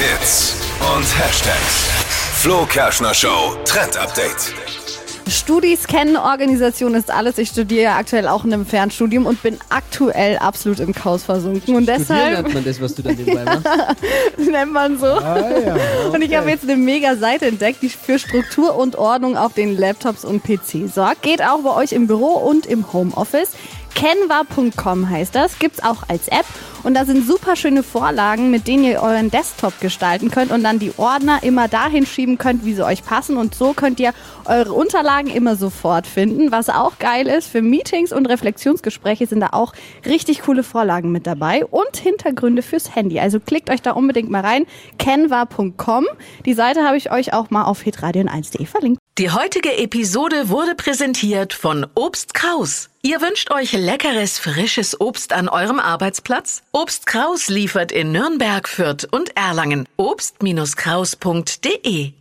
Hits und Hashtags. Flo Kerschner Show Trend Update. Studis kennen, Organisation ist alles. Ich studiere aktuell auch in einem Fernstudium und bin aktuell absolut im Chaos versunken. Und Studieren deshalb nennt man das, was du dann nebenbei machst. nennt man so. Und ich habe jetzt eine mega Seite entdeckt, die für Struktur und Ordnung auf den Laptops und PC sorgt. Geht auch bei euch im Büro und im Homeoffice. Canva.com heißt das, gibt's auch als App und da sind super schöne Vorlagen, mit denen ihr euren Desktop gestalten könnt und dann die Ordner immer dahin schieben könnt, wie sie euch passen und so könnt ihr eure Unterlagen immer sofort finden. Was auch geil ist, für Meetings und Reflexionsgespräche sind da auch richtig coole Vorlagen mit dabei und Hintergründe fürs Handy. Also klickt euch da unbedingt mal rein, canva.com. Die Seite habe ich euch auch mal auf hitradion1.de verlinkt. Die heutige Episode wurde präsentiert von Obst Kraus. Ihr wünscht euch leckeres, frisches Obst an eurem Arbeitsplatz? Obst Kraus liefert in Nürnberg, Fürth und Erlangen. Obst-Kraus.de